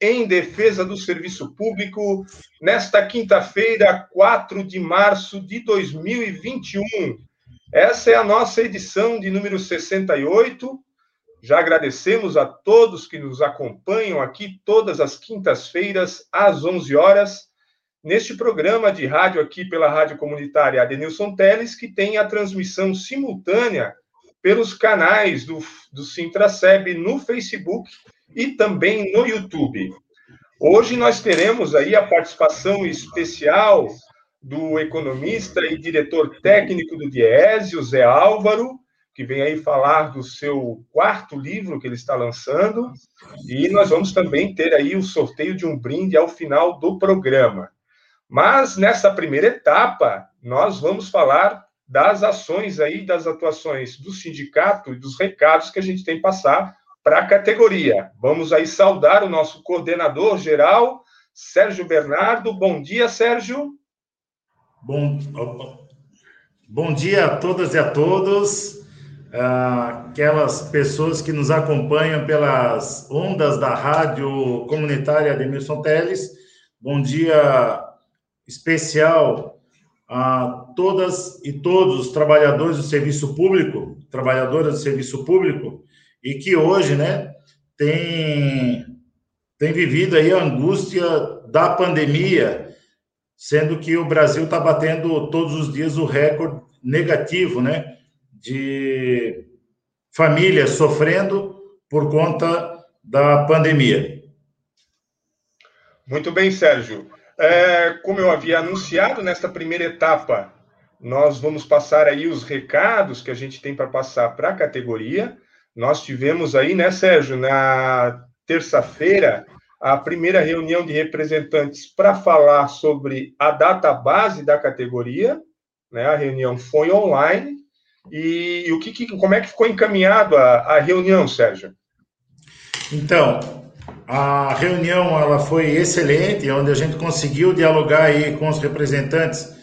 em defesa do serviço público nesta quinta-feira, 4 de março de 2021. Essa é a nossa edição de número 68. Já agradecemos a todos que nos acompanham aqui todas as quintas-feiras às 11 horas neste programa de rádio aqui pela Rádio Comunitária Adenilson Teles, que tem a transmissão simultânea pelos canais do, do Sintraceb no Facebook e também no YouTube. Hoje nós teremos aí a participação especial do economista e diretor técnico do Diese, o Zé Álvaro, que vem aí falar do seu quarto livro que ele está lançando, e nós vamos também ter aí o sorteio de um brinde ao final do programa. Mas nessa primeira etapa, nós vamos falar das ações aí, das atuações do sindicato e dos recados que a gente tem que passar para a categoria. Vamos aí saudar o nosso coordenador geral, Sérgio Bernardo. Bom dia, Sérgio. Bom, bom dia a todas e a todos. Aquelas pessoas que nos acompanham pelas ondas da rádio comunitária Ademilson Teles. Bom dia especial a todas e todos os trabalhadores do serviço público, trabalhadoras do serviço público, e que hoje, né, tem, tem vivido aí a angústia da pandemia, sendo que o Brasil está batendo todos os dias o recorde negativo, né, de famílias sofrendo por conta da pandemia. Muito bem, Sérgio. É, como eu havia anunciado, nesta primeira etapa, nós vamos passar aí os recados que a gente tem para passar para a categoria. Nós tivemos aí, né, Sérgio, na terça-feira, a primeira reunião de representantes para falar sobre a data base da categoria. Né, a reunião foi online. E, e o que, como é que ficou encaminhado a, a reunião, Sérgio? Então, a reunião ela foi excelente, onde a gente conseguiu dialogar aí com os representantes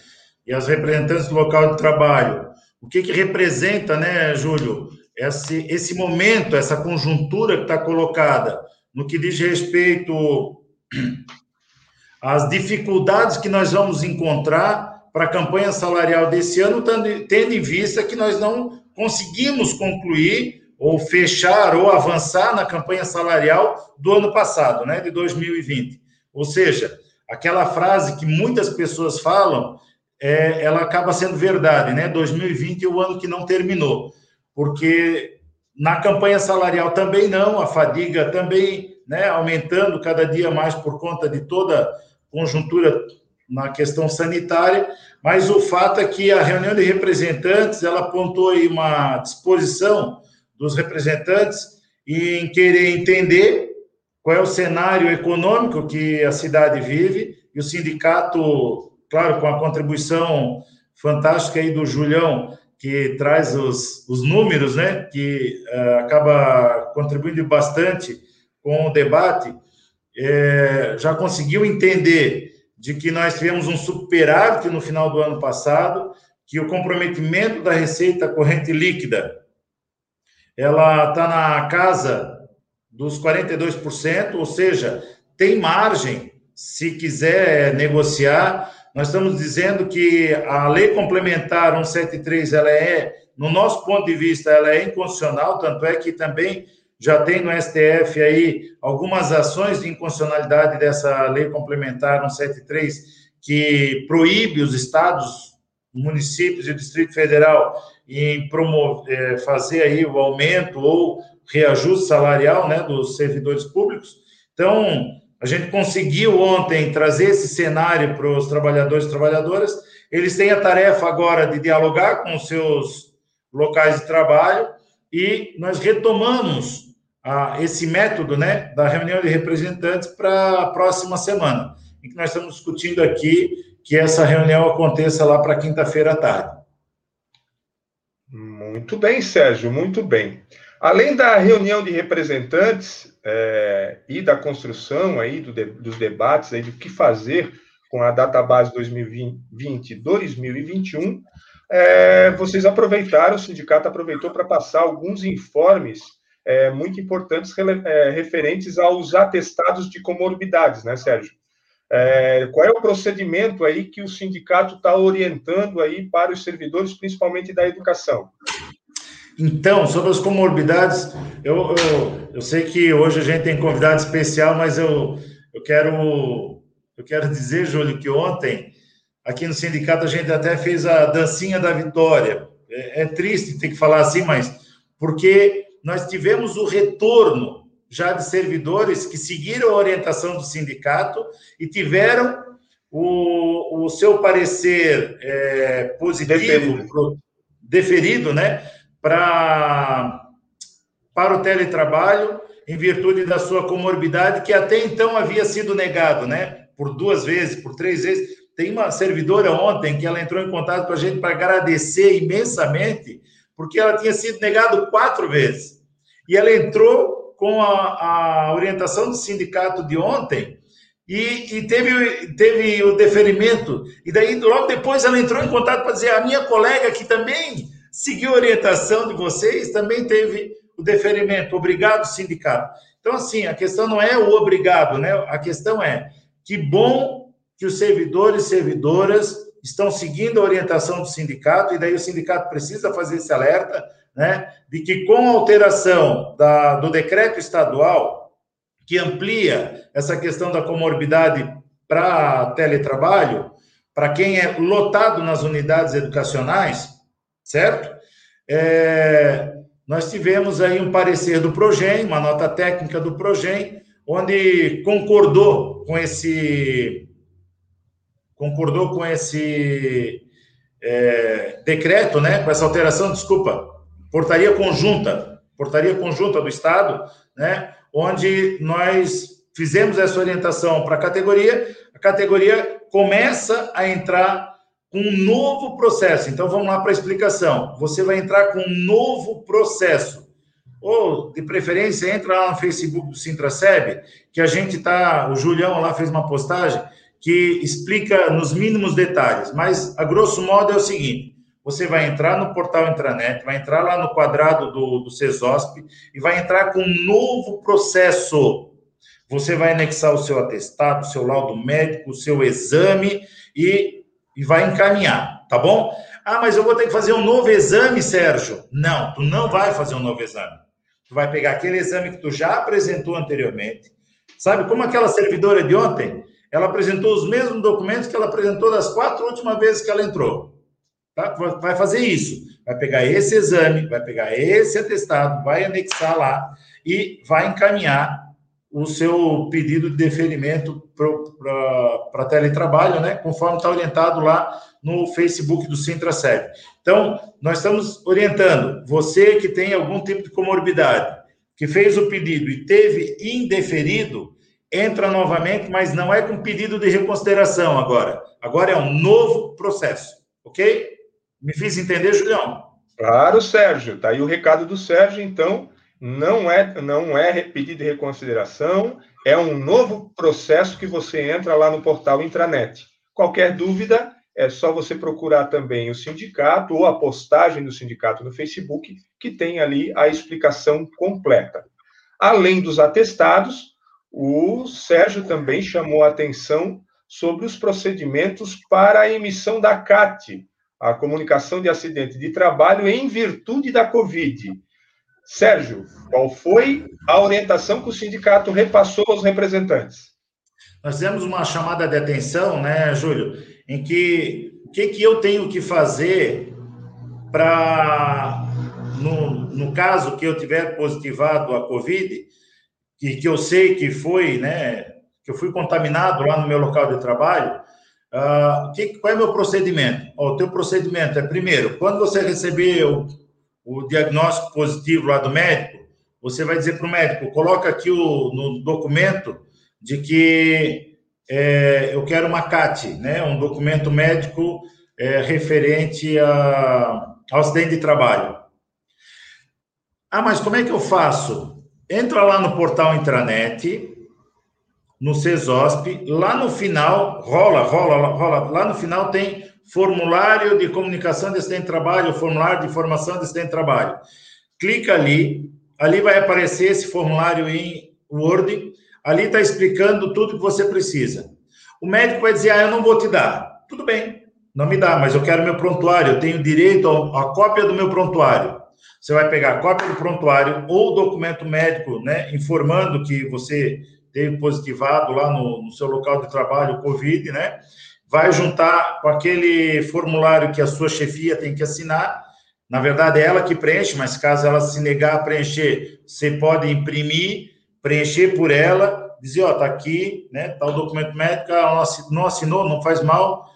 e as representantes do local de trabalho. O que, que representa, né, Júlio, esse, esse momento, essa conjuntura que está colocada no que diz respeito às dificuldades que nós vamos encontrar para a campanha salarial desse ano, tendo em vista que nós não conseguimos concluir ou fechar ou avançar na campanha salarial do ano passado, né, de 2020. Ou seja, aquela frase que muitas pessoas falam, é, ela acaba sendo verdade, né? 2020 é o ano que não terminou, porque na campanha salarial também não, a fadiga também, né, aumentando cada dia mais por conta de toda conjuntura na questão sanitária, mas o fato é que a reunião de representantes, ela apontou aí uma disposição dos representantes em querer entender qual é o cenário econômico que a cidade vive. E o sindicato, claro, com a contribuição fantástica aí do Julião, que traz os, os números, né, que uh, acaba contribuindo bastante com o debate, é, já conseguiu entender de que nós tivemos um superávit no final do ano passado, que o comprometimento da receita corrente líquida ela está na casa dos 42%, ou seja, tem margem se quiser negociar. Nós estamos dizendo que a lei complementar 173 ela é, no nosso ponto de vista, ela é inconstitucional, tanto é que também já tem no STF aí algumas ações de inconstitucionalidade dessa lei complementar 173 que proíbe os estados, municípios e o Distrito Federal em promover, é, fazer aí o aumento ou reajuste salarial né, dos servidores públicos. Então, a gente conseguiu ontem trazer esse cenário para os trabalhadores e trabalhadoras. Eles têm a tarefa agora de dialogar com os seus locais de trabalho e nós retomamos ah, esse método né, da reunião de representantes para a próxima semana. em que nós estamos discutindo aqui que essa reunião aconteça lá para quinta-feira à tarde. Muito bem, Sérgio, muito bem. Além da reunião de representantes é, e da construção aí do, dos debates aí do que fazer com a database 2020-2021, é, vocês aproveitaram, o sindicato aproveitou para passar alguns informes é, muito importantes é, referentes aos atestados de comorbidades, né, Sérgio? É, qual é o procedimento aí que o sindicato está orientando aí para os servidores, principalmente da educação? Então, sobre as comorbidades, eu, eu, eu sei que hoje a gente tem convidado especial, mas eu, eu quero eu quero dizer, Júlio, que ontem aqui no sindicato a gente até fez a dancinha da vitória. É, é triste ter que falar assim, mas porque nós tivemos o retorno já de servidores que seguiram a orientação do sindicato e tiveram o, o seu parecer é, positivo, deferido, deferido né? Para, para o teletrabalho, em virtude da sua comorbidade, que até então havia sido negado, né? Por duas vezes, por três vezes. Tem uma servidora ontem que ela entrou em contato com a gente para agradecer imensamente, porque ela tinha sido negado quatro vezes. E ela entrou com a, a orientação do sindicato de ontem e, e, teve, teve o deferimento. E daí, logo depois, ela entrou em contato para dizer: a minha colega que também seguiu a orientação de vocês, também teve o deferimento. Obrigado, sindicato. Então, assim, a questão não é o obrigado, né? A questão é que bom que os servidores e servidoras estão seguindo a orientação do sindicato, e daí o sindicato precisa fazer esse alerta, né? De que com a alteração da, do decreto estadual, que amplia essa questão da comorbidade para teletrabalho, para quem é lotado nas unidades educacionais, certo? É, nós tivemos aí um parecer do Progen, uma nota técnica do Progen, onde concordou com esse concordou com esse é, decreto, né, com essa alteração, desculpa, portaria conjunta, portaria conjunta do Estado, né, onde nós fizemos essa orientação para a categoria, a categoria começa a entrar um novo processo. Então vamos lá para a explicação. Você vai entrar com um novo processo. Ou, de preferência, entra lá no Facebook do Sintraceb, que a gente está. O Julião lá fez uma postagem que explica nos mínimos detalhes, mas a grosso modo é o seguinte: você vai entrar no portal intranet, vai entrar lá no quadrado do, do CESOSP e vai entrar com um novo processo. Você vai anexar o seu atestado, o seu laudo médico, o seu exame e e vai encaminhar, tá bom? Ah, mas eu vou ter que fazer um novo exame, Sérgio. Não, tu não vai fazer um novo exame. Tu vai pegar aquele exame que tu já apresentou anteriormente. Sabe como aquela servidora de ontem? Ela apresentou os mesmos documentos que ela apresentou das quatro últimas vezes que ela entrou. Tá? Vai fazer isso. Vai pegar esse exame, vai pegar esse atestado, vai anexar lá e vai encaminhar o seu pedido de deferimento para teletrabalho, né? Conforme está orientado lá no Facebook do Sintraceb. Então, nós estamos orientando você que tem algum tipo de comorbidade, que fez o pedido e teve indeferido, entra novamente, mas não é com pedido de reconsideração agora. Agora é um novo processo, ok? Me fiz entender, Julião? Claro, Sérgio. Tá aí o recado do Sérgio, então não é, não é pedido de reconsideração, é um novo processo que você entra lá no portal intranet. Qualquer dúvida, é só você procurar também o sindicato ou a postagem do sindicato no Facebook, que tem ali a explicação completa. Além dos atestados, o Sérgio também chamou a atenção sobre os procedimentos para a emissão da CAT, a comunicação de acidente de trabalho em virtude da Covid. Sérgio, qual foi a orientação que o sindicato repassou aos representantes? Nós fizemos uma chamada de atenção, né, Júlio, em que o que, que eu tenho que fazer para, no, no caso que eu tiver positivado a Covid, que, que eu sei que foi, né, que eu fui contaminado lá no meu local de trabalho, uh, que, qual é o meu procedimento? o teu procedimento é, primeiro, quando você receber o o diagnóstico positivo lá do médico, você vai dizer para o médico, coloca aqui o, no documento de que é, eu quero uma CAT, né, um documento médico é, referente a, ao acidente de trabalho. Ah, mas como é que eu faço? Entra lá no portal intranet, no CESOSP, lá no final, rola, rola, rola, lá no final tem formulário de comunicação de acidente de trabalho, formulário de informação de acidente de trabalho. Clica ali, ali vai aparecer esse formulário em Word, ali está explicando tudo que você precisa. O médico vai dizer, ah, eu não vou te dar. Tudo bem, não me dá, mas eu quero meu prontuário, eu tenho direito à cópia do meu prontuário. Você vai pegar a cópia do prontuário ou documento médico, né, informando que você teve positivado lá no, no seu local de trabalho Covid, né? Vai juntar com aquele formulário que a sua chefia tem que assinar. Na verdade, é ela que preenche, mas caso ela se negar a preencher, você pode imprimir, preencher por ela, dizer, ó, tá aqui, né? Tá o documento médico, ela não assinou, não faz mal,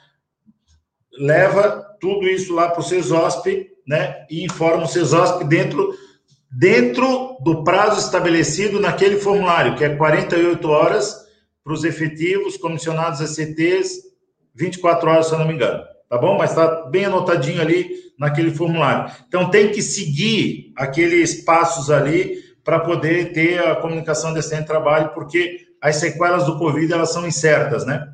leva tudo isso lá para o CESOSP, né? E informa o CESOSP dentro, dentro do prazo estabelecido naquele formulário, que é 48 horas para os efetivos, comissionados ACTs, 24 horas, se eu não me engano. Tá bom? Mas está bem anotadinho ali naquele formulário. Então, tem que seguir aqueles passos ali para poder ter a comunicação decente de trabalho, porque as sequelas do Covid, elas são incertas, né?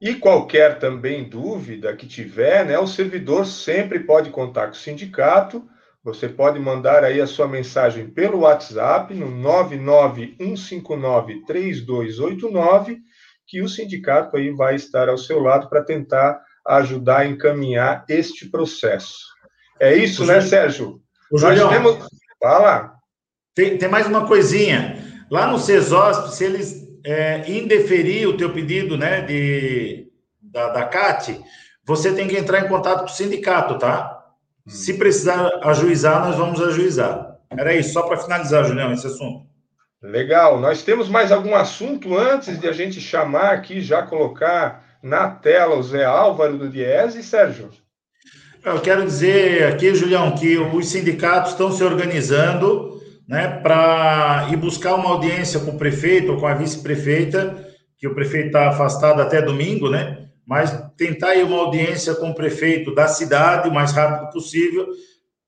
E qualquer também dúvida que tiver, né, o servidor sempre pode contar com o sindicato. Você pode mandar aí a sua mensagem pelo WhatsApp no 991593289, que o sindicato aí vai estar ao seu lado para tentar ajudar a encaminhar este processo. É isso, o né, Sérgio? O Nós Julião, temos... Fala. Tem, tem mais uma coisinha. Lá no CESOSP, se eles é, indeferir o teu pedido né, de, da, da CAT, você tem que entrar em contato com o sindicato, tá? Hum. Se precisar ajuizar, nós vamos ajuizar. Era isso, só para finalizar, Julião, esse assunto. Legal. Nós temos mais algum assunto antes de a gente chamar aqui, já colocar na tela o Zé Álvaro do Diese, Sérgio? Eu quero dizer aqui, Julião, que os sindicatos estão se organizando né, para ir buscar uma audiência com o prefeito ou com a vice-prefeita, que o prefeito está afastado até domingo, né? Mas tentar ir uma audiência com o prefeito da cidade o mais rápido possível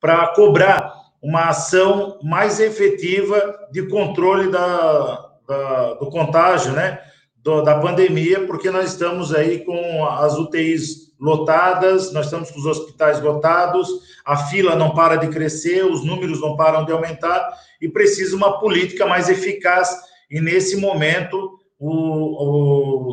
para cobrar uma ação mais efetiva de controle da, da do contágio, né? Do, da pandemia, porque nós estamos aí com as UTIs lotadas, nós estamos com os hospitais lotados, a fila não para de crescer, os números não param de aumentar e precisa uma política mais eficaz. E nesse momento, o, o,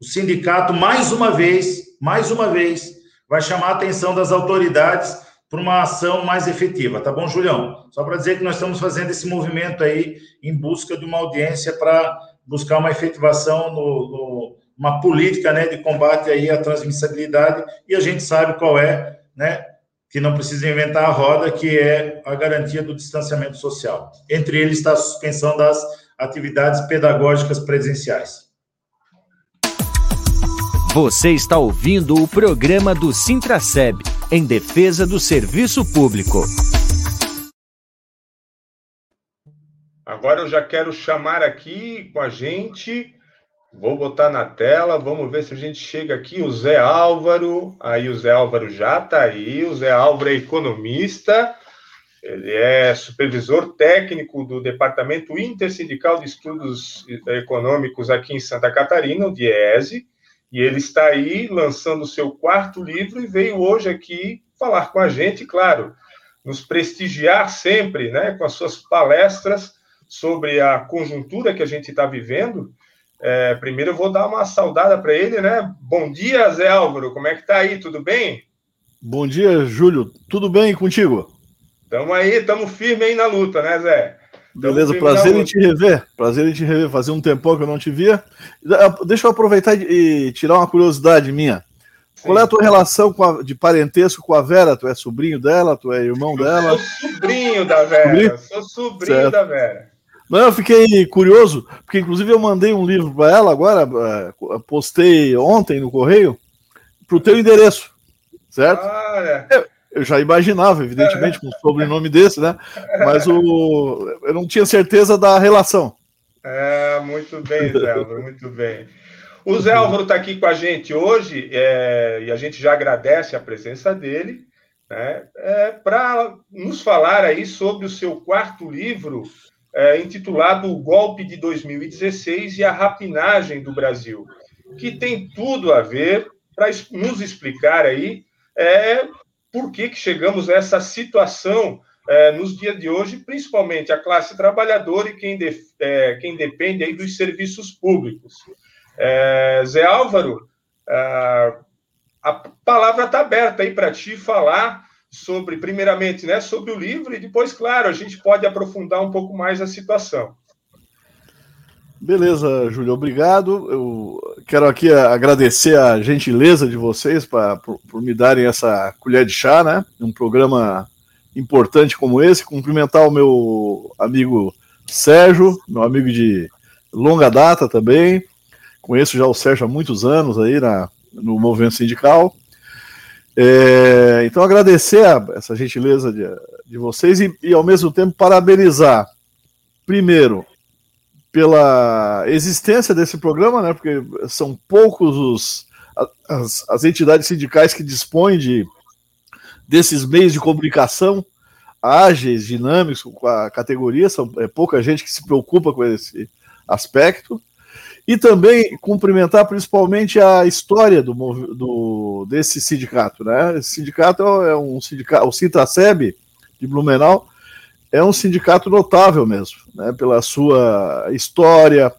o sindicato, mais uma vez, mais uma vez, vai chamar a atenção das autoridades para uma ação mais efetiva, tá bom, Julião? Só para dizer que nós estamos fazendo esse movimento aí em busca de uma audiência para buscar uma efetivação no, no uma política né, de combate aí à transmissibilidade, e a gente sabe qual é, né, que não precisa inventar a roda, que é a garantia do distanciamento social. Entre eles está a suspensão das atividades pedagógicas presenciais. Você está ouvindo o programa do Sintraceb, em defesa do serviço público. Agora eu já quero chamar aqui com a gente Vou botar na tela, vamos ver se a gente chega aqui. O Zé Álvaro, aí o Zé Álvaro já está aí. O Zé Álvaro é economista, ele é supervisor técnico do Departamento Intersindical de Estudos Econômicos aqui em Santa Catarina, o DIESE, e ele está aí lançando o seu quarto livro e veio hoje aqui falar com a gente, claro, nos prestigiar sempre, né, com as suas palestras sobre a conjuntura que a gente está vivendo é, primeiro eu vou dar uma saudada para ele, né? Bom dia, Zé Álvaro, como é que tá aí? Tudo bem? Bom dia, Júlio. Tudo bem contigo? Tamo aí, tamo firme aí na luta, né, Zé? Beleza, prazer em te rever. Prazer em te rever. Fazia um tempão que eu não te via. Ah, deixa eu aproveitar e tirar uma curiosidade minha. Sim. Qual é a tua relação a, de parentesco com a Vera? Tu é sobrinho dela? Tu é irmão eu dela? Sou sobrinho da Vera. Sobrinho? Sou sobrinho certo. da Vera. Não, eu fiquei curioso, porque inclusive eu mandei um livro para ela agora, é, postei ontem no correio, para o teu endereço, certo? Ah, é. Eu, já imaginava, evidentemente, com um sobrenome desse, né? Mas o, eu não tinha certeza da relação. É, muito bem, Zé Álvaro, muito bem. O Zé Álvaro está aqui com a gente hoje é, e a gente já agradece a presença dele né, é, para nos falar aí sobre o seu quarto livro, é, intitulado O Golpe de 2016 e a Rapinagem do Brasil, que tem tudo a ver para nos explicar aí é, por que, que chegamos a essa situação é, nos dias de hoje, principalmente a classe trabalhadora e quem, de, é, quem depende aí dos serviços públicos. É, Zé Álvaro, é, a palavra está aberta aí para ti falar sobre, primeiramente, né, sobre o livro e depois, claro, a gente pode aprofundar um pouco mais a situação. Beleza, Júlio, obrigado. Eu quero aqui agradecer a gentileza de vocês pra, por, por, me darem essa colher de chá, né? Um programa importante como esse. Cumprimentar o meu amigo Sérgio, meu amigo de longa data também. Conheço já o Sérgio há muitos anos aí na, no movimento sindical. É, então, agradecer a, essa gentileza de, de vocês e, e, ao mesmo tempo, parabenizar, primeiro, pela existência desse programa, né, porque são poucos os, as, as entidades sindicais que dispõem de, desses meios de comunicação ágeis, dinâmicos com a categoria, são, é pouca gente que se preocupa com esse aspecto. E também cumprimentar principalmente a história do, do desse sindicato. Né? Esse sindicato é um sindicato, o Sintraceb de Blumenau é um sindicato notável mesmo, né? pela sua história,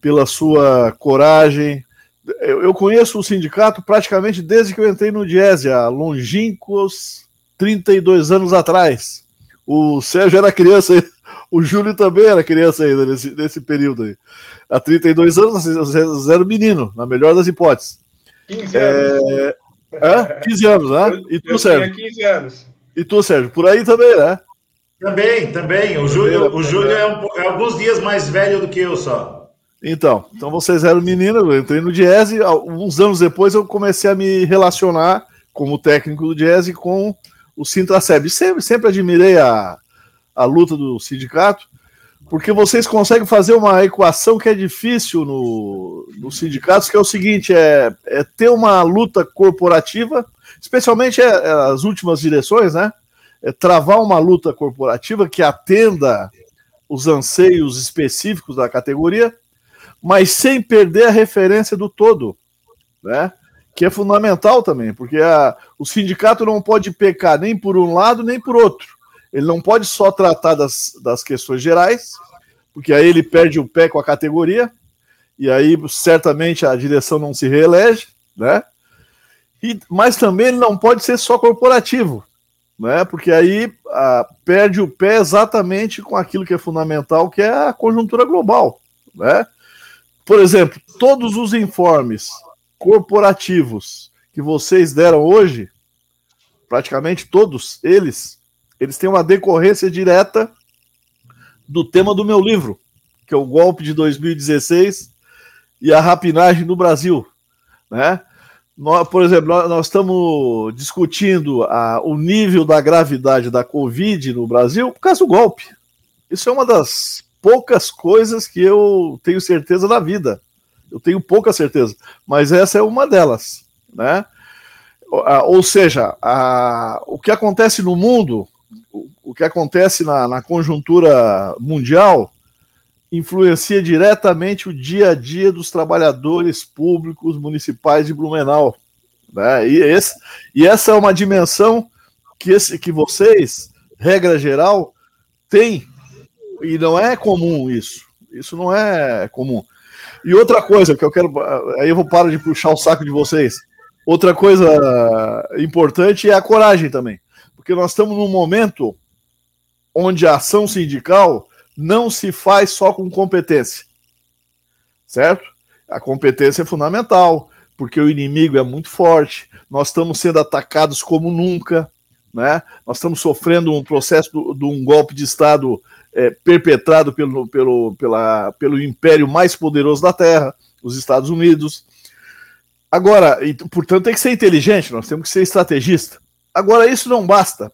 pela sua coragem. Eu, eu conheço o sindicato praticamente desde que eu entrei no Diese, há longínquos 32 anos atrás. O Sérgio era criança, o Júlio também era criança ainda nesse, nesse período aí há 32 anos, zero menino, na melhor das hipóteses. 15 anos. É... É? 15 anos, né? E tu, Sérgio? 15 anos. E tu, Sérgio? Por aí também, né? Também, também. O Júlio, o Júlio é, um, é, alguns dias mais velho do que eu só. Então, então vocês eram meninos, eu entrei no Jazz, uns anos depois eu comecei a me relacionar como técnico do Jazz com o Sintraceb. Sempre, sempre admirei a, a luta do sindicato, porque vocês conseguem fazer uma equação que é difícil no, nos sindicatos, que é o seguinte: é, é ter uma luta corporativa, especialmente é, é as últimas direções, né? É travar uma luta corporativa que atenda os anseios específicos da categoria, mas sem perder a referência do todo, né? Que é fundamental também, porque a, o sindicato não pode pecar nem por um lado nem por outro. Ele não pode só tratar das, das questões gerais, porque aí ele perde o pé com a categoria, e aí certamente a direção não se reelege, né? E, mas também ele não pode ser só corporativo, né? Porque aí a, perde o pé exatamente com aquilo que é fundamental, que é a conjuntura global, né? Por exemplo, todos os informes corporativos que vocês deram hoje, praticamente todos eles, eles têm uma decorrência direta do tema do meu livro, que é o golpe de 2016 e a rapinagem no Brasil, né? Nós, por exemplo, nós, estamos discutindo a, o nível da gravidade da Covid no Brasil por causa do golpe. Isso é uma das poucas coisas que eu tenho certeza na vida. Eu tenho pouca certeza, mas essa é uma delas, né? Ou seja, a, o que acontece no mundo o que acontece na, na conjuntura mundial influencia diretamente o dia a dia dos trabalhadores públicos municipais de Blumenau. Né? E, esse, e essa é uma dimensão que, esse, que vocês, regra geral, têm, e não é comum isso. Isso não é comum. E outra coisa que eu quero. Aí eu vou parar de puxar o saco de vocês. Outra coisa importante é a coragem também porque nós estamos num momento onde a ação sindical não se faz só com competência, certo? A competência é fundamental, porque o inimigo é muito forte, nós estamos sendo atacados como nunca, né? Nós estamos sofrendo um processo de um golpe de Estado é, perpetrado pelo, pelo, pela, pelo império mais poderoso da Terra, os Estados Unidos. Agora, portanto, tem que ser inteligente, nós temos que ser estrategista. Agora, isso não basta.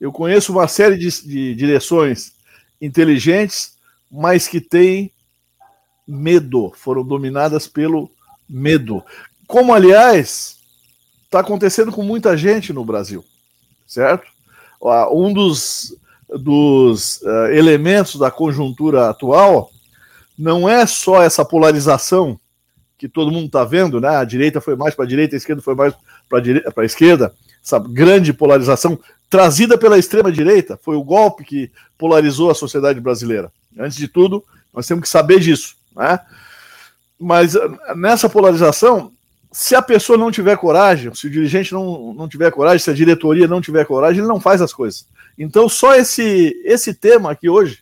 Eu conheço uma série de, de direções inteligentes, mas que têm medo, foram dominadas pelo medo. Como, aliás, está acontecendo com muita gente no Brasil, certo? Um dos, dos uh, elementos da conjuntura atual não é só essa polarização que todo mundo está vendo, né? A direita foi mais para a direita, a esquerda foi mais para a esquerda, essa grande polarização trazida pela extrema direita, foi o golpe que polarizou a sociedade brasileira. Antes de tudo, nós temos que saber disso, né? Mas ah, nessa polarização, se a pessoa não tiver coragem, se o dirigente não, não tiver coragem, se a diretoria não tiver coragem, ele não faz as coisas. Então, só esse, esse tema aqui hoje,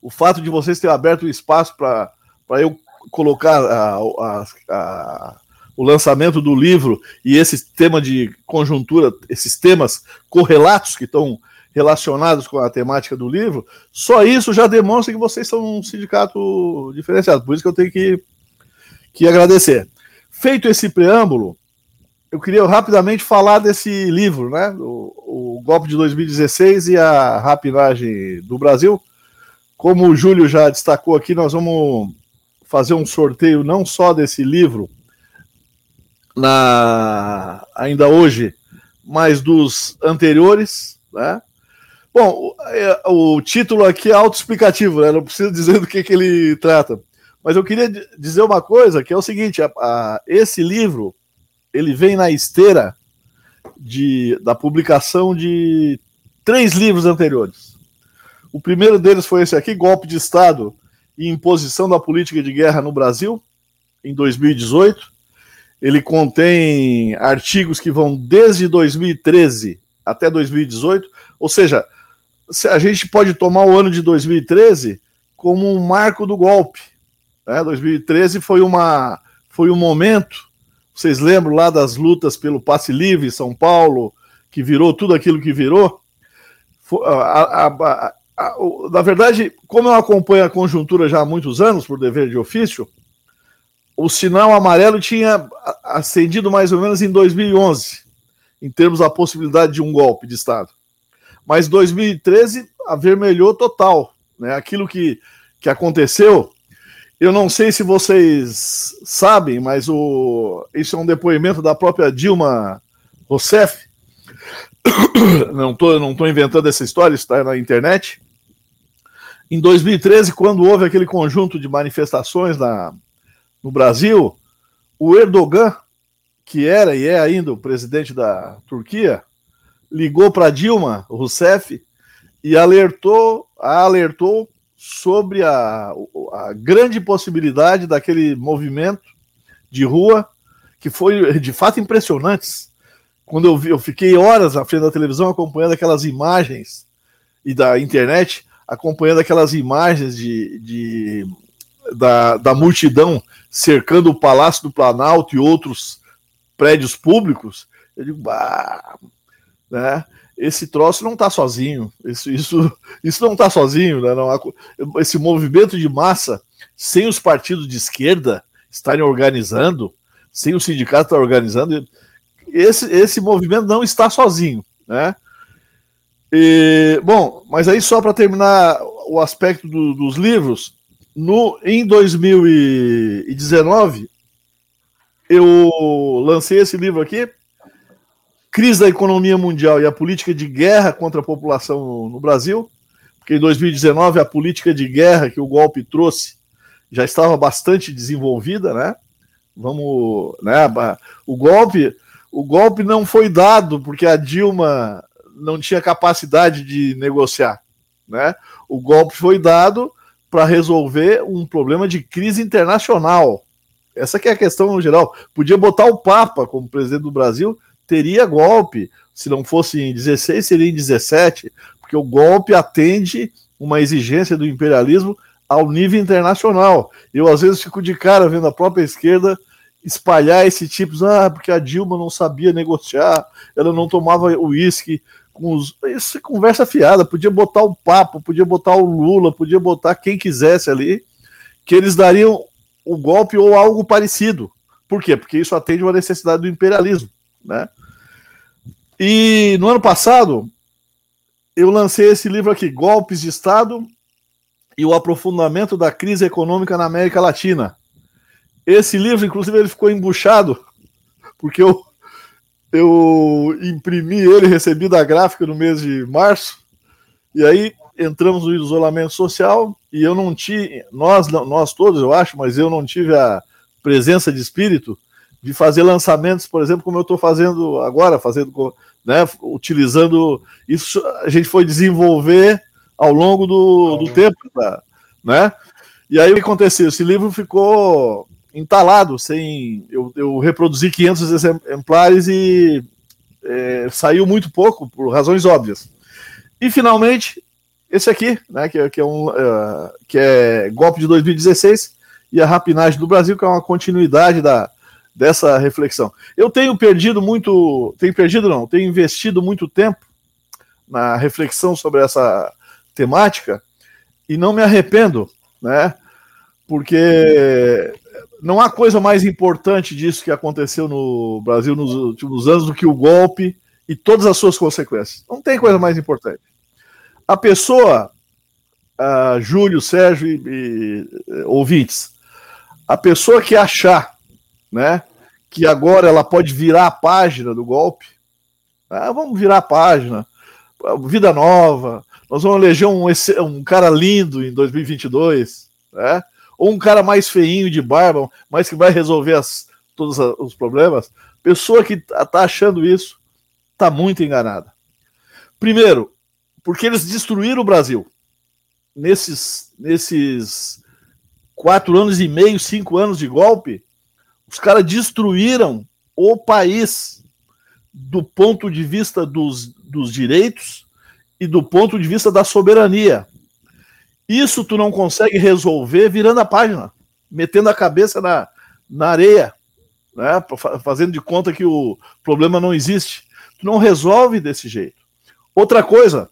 o fato de vocês terem aberto o espaço para eu colocar a, a, a, o lançamento do livro e esse tema de conjuntura, esses temas correlatos que estão relacionados com a temática do livro, só isso já demonstra que vocês são um sindicato diferenciado. Por isso que eu tenho que, que agradecer. Feito esse preâmbulo, eu queria rapidamente falar desse livro, né? O, o Golpe de 2016 e a Rapinagem do Brasil. Como o Júlio já destacou aqui, nós vamos fazer um sorteio não só desse livro na ainda hoje, mas dos anteriores, né? Bom, o, o título aqui é autoexplicativo, né? Não preciso dizer do que, que ele trata. Mas eu queria dizer uma coisa, que é o seguinte, a, a, esse livro, ele vem na esteira de, da publicação de três livros anteriores. O primeiro deles foi esse aqui, Golpe de Estado e Imposição da Política de Guerra no Brasil, em 2018. Ele contém artigos que vão desde 2013 até 2018, ou seja, a gente pode tomar o ano de 2013 como um marco do golpe. Né? 2013 foi, uma, foi um momento, vocês lembram lá das lutas pelo passe livre em São Paulo, que virou tudo aquilo que virou? A, a, a, na verdade, como eu acompanho a conjuntura já há muitos anos, por dever de ofício, o sinal amarelo tinha acendido mais ou menos em 2011, em termos da possibilidade de um golpe de Estado. Mas 2013 avermelhou total. Né? Aquilo que, que aconteceu, eu não sei se vocês sabem, mas o, isso é um depoimento da própria Dilma Rousseff. Não estou não tô inventando essa história, está na internet. Em 2013, quando houve aquele conjunto de manifestações na, no Brasil, o Erdogan, que era e é ainda o presidente da Turquia, ligou para Dilma Rousseff e alertou, alertou sobre a, a grande possibilidade daquele movimento de rua que foi de fato impressionantes. Quando eu vi, eu fiquei horas na frente da televisão acompanhando aquelas imagens e da internet, acompanhando aquelas imagens de, de da, da multidão cercando o Palácio do Planalto e outros prédios públicos. Eu digo, bah, né? Esse troço não está sozinho. Isso, isso, isso não está sozinho, né? Não, esse movimento de massa, sem os partidos de esquerda estarem organizando, sem o sindicato estar organizando, esse, esse movimento não está sozinho, né? E, bom, mas aí só para terminar o aspecto do, dos livros, no, em 2019 eu lancei esse livro aqui, crise da economia mundial e a política de guerra contra a população no Brasil, porque em 2019 a política de guerra que o golpe trouxe já estava bastante desenvolvida, né? Vamos, né? O golpe, o golpe não foi dado porque a Dilma não tinha capacidade de negociar, né? O golpe foi dado para resolver um problema de crise internacional. Essa que é a questão no geral. Podia botar o Papa como presidente do Brasil teria golpe. Se não fosse em 16, seria em 17, porque o golpe atende uma exigência do imperialismo ao nível internacional. Eu, às vezes, fico de cara vendo a própria esquerda espalhar esse tipo, ah, porque a Dilma não sabia negociar, ela não tomava uísque com os. Isso conversa fiada, podia botar o Papa, podia botar o Lula, podia botar quem quisesse ali, que eles dariam o golpe ou algo parecido. Por quê? Porque isso atende uma necessidade do imperialismo. Né? E no ano passado, eu lancei esse livro aqui, Golpes de Estado e o aprofundamento da crise econômica na América Latina. Esse livro, inclusive, ele ficou embuchado, porque eu, eu imprimi ele, recebi da gráfica no mês de março, e aí entramos no isolamento social, e eu não tive, nós, nós todos, eu acho, mas eu não tive a presença de espírito de fazer lançamentos, por exemplo, como eu estou fazendo agora, fazendo, né, utilizando isso, a gente foi desenvolver ao longo do, do tempo, tá, né? E aí o que aconteceu? Esse livro ficou entalado, sem. Eu, eu reproduzi 500 exemplares e é, saiu muito pouco, por razões óbvias. E finalmente, esse aqui, né, que, que, é um, uh, que é Golpe de 2016 e a Rapinagem do Brasil, que é uma continuidade da, dessa reflexão. Eu tenho perdido muito, tenho perdido não, tenho investido muito tempo na reflexão sobre essa temática e não me arrependo, né? Porque não há coisa mais importante disso que aconteceu no Brasil nos últimos anos do que o golpe e todas as suas consequências. Não tem coisa mais importante. A pessoa, uh, Júlio, Sérgio e, e ouvintes, a pessoa que achar, né, que agora ela pode virar a página do golpe, ah, vamos virar a página, vida nova, nós vamos eleger um, um cara lindo em 2022, né? Ou um cara mais feinho de barba, mas que vai resolver as, todos os problemas. Pessoa que está tá achando isso está muito enganada. Primeiro, porque eles destruíram o Brasil. Nesses, nesses quatro anos e meio, cinco anos de golpe, os caras destruíram o país do ponto de vista dos, dos direitos e do ponto de vista da soberania. Isso tu não consegue resolver virando a página, metendo a cabeça na, na areia, né? fazendo de conta que o problema não existe. Tu não resolve desse jeito. Outra coisa,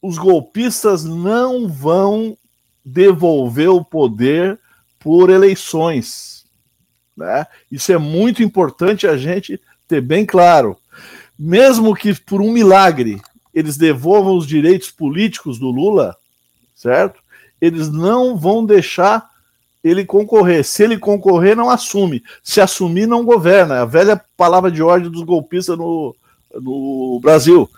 os golpistas não vão devolver o poder por eleições. Né? Isso é muito importante a gente ter bem claro. Mesmo que por um milagre eles devolvam os direitos políticos do Lula, certo? Eles não vão deixar ele concorrer. Se ele concorrer, não assume. Se assumir, não governa. É a velha palavra de ordem dos golpistas no, no Brasil.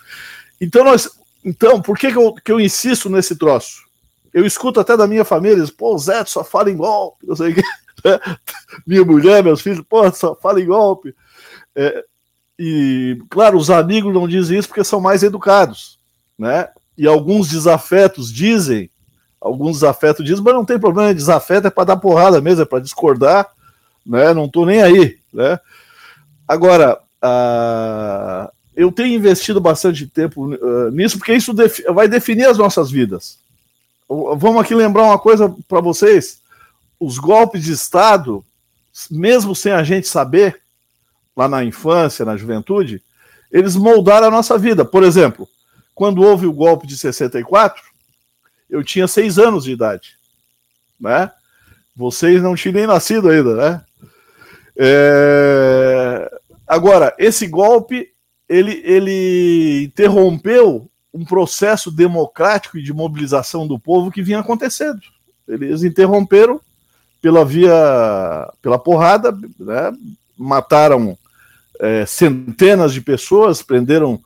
Então, nós, então por que, que, eu, que eu insisto nesse troço? Eu escuto até da minha família, eles, pô, Zé, só fala em golpe, sei o minha mulher, meus filhos, pô, só fala em golpe. É, e, claro, os amigos não dizem isso porque são mais educados, né? E alguns desafetos dizem, alguns desafetos dizem, mas não tem problema, desafeto é para dar porrada mesmo, é para discordar, né? Não tô nem aí, né? Agora, eu tenho investido bastante tempo uh, nisso porque isso vai definir as nossas vidas. Vamos aqui lembrar uma coisa para vocês: os golpes de Estado, mesmo sem a gente saber, lá na infância, na juventude, eles moldaram a nossa vida. Por exemplo, quando houve o golpe de 64, eu tinha seis anos de idade, né? Vocês não tinham nem nascido ainda, né? É... Agora, esse golpe, ele, ele interrompeu um processo democrático e de mobilização do povo que vinha acontecendo. Eles interromperam pela via, pela porrada, né? mataram é, centenas de pessoas, prenderam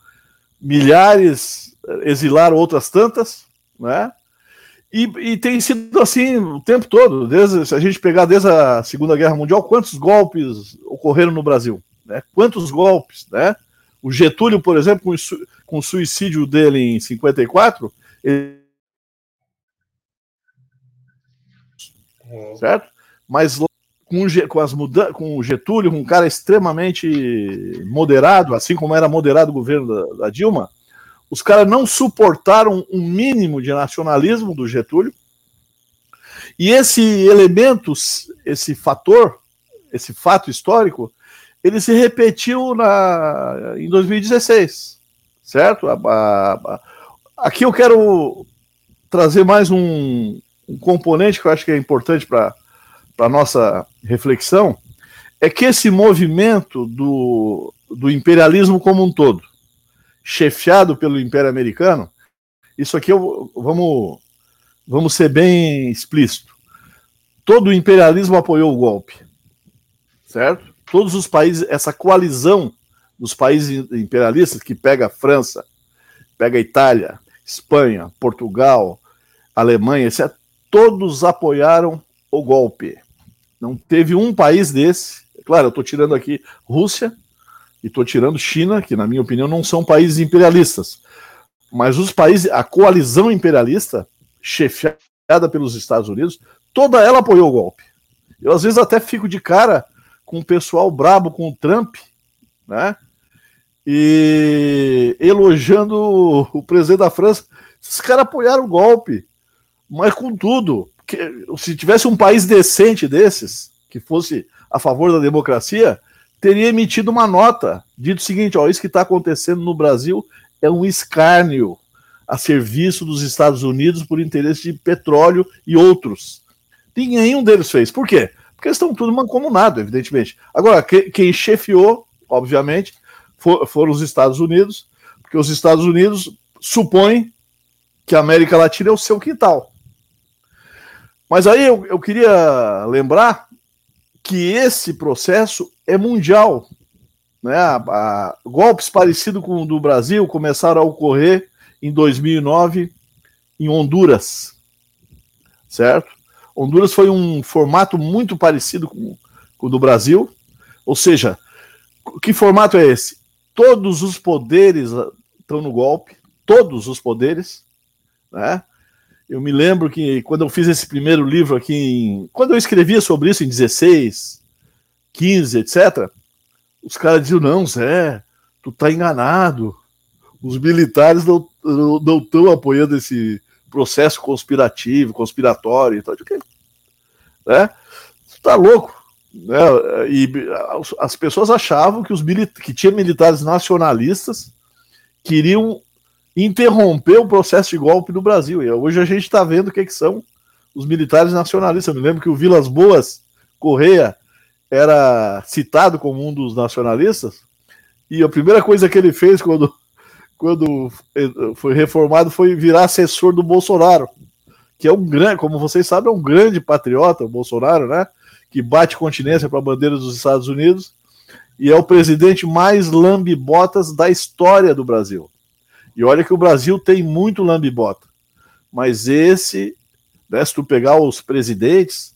milhares, exilaram outras tantas, né? E, e, tem sido assim o tempo todo, desde, se a gente pegar desde a Segunda Guerra Mundial, quantos golpes ocorreram no Brasil? Né? Quantos golpes, né? O Getúlio, por exemplo, com, o suicídio dele em 54, ele... certo? Mas com, com, as muda com o Getúlio, um cara extremamente moderado, assim como era moderado o governo da, da Dilma, os caras não suportaram um mínimo de nacionalismo do Getúlio. E esse elemento, esse fator, esse fato histórico, ele se repetiu na, em 2016, certo? A, a, a, aqui eu quero trazer mais um, um componente que eu acho que é importante para para nossa reflexão, é que esse movimento do, do imperialismo como um todo, chefiado pelo Império Americano, isso aqui eu, vamos vamos ser bem explícito. Todo o imperialismo apoiou o golpe, certo? Todos os países, essa coalizão dos países imperialistas que pega a França, pega a Itália, Espanha, Portugal, Alemanha, etc., todos apoiaram o golpe. Não teve um país desse. Claro, eu estou tirando aqui Rússia e estou tirando China, que, na minha opinião, não são países imperialistas. Mas os países, a coalizão imperialista, chefiada pelos Estados Unidos, toda ela apoiou o golpe. Eu, às vezes, até fico de cara com o pessoal brabo com o Trump, né? E elogiando o presidente da França. Esses caras apoiaram o golpe, mas com tudo se tivesse um país decente desses, que fosse a favor da democracia, teria emitido uma nota, dito o seguinte: ó, isso que está acontecendo no Brasil é um escárnio a serviço dos Estados Unidos por interesse de petróleo e outros. Nenhum deles fez. Por quê? Porque eles estão tudo mancomunados, evidentemente. Agora, quem chefiou, obviamente, foram os Estados Unidos, porque os Estados Unidos supõem que a América Latina é o seu quintal. Mas aí eu, eu queria lembrar que esse processo é mundial. Né? A, a, golpes parecidos com o do Brasil começaram a ocorrer em 2009 em Honduras, certo? Honduras foi um formato muito parecido com, com o do Brasil, ou seja, que formato é esse? Todos os poderes estão no golpe, todos os poderes, né? Eu me lembro que quando eu fiz esse primeiro livro aqui, em, quando eu escrevia sobre isso em 16, 15, etc., os caras diziam: não, Zé, tu tá enganado. Os militares não estão apoiando esse processo conspirativo, conspiratório e tal. Né? Tu tá louco. Né? E as pessoas achavam que, os que tinha militares nacionalistas queriam interromper o processo de golpe no Brasil. E hoje a gente está vendo o que, que, são os militares nacionalistas. Eu me lembro que o Vilas Boas Correia era citado como um dos nacionalistas, e a primeira coisa que ele fez quando, quando foi reformado foi virar assessor do Bolsonaro, que é um grande, como vocês sabem, é um grande patriota, o Bolsonaro, né? Que bate continência para a bandeira dos Estados Unidos e é o presidente mais lambe-botas da história do Brasil. E olha que o Brasil tem muito lambibota. Mas esse, né, se tu pegar os presidentes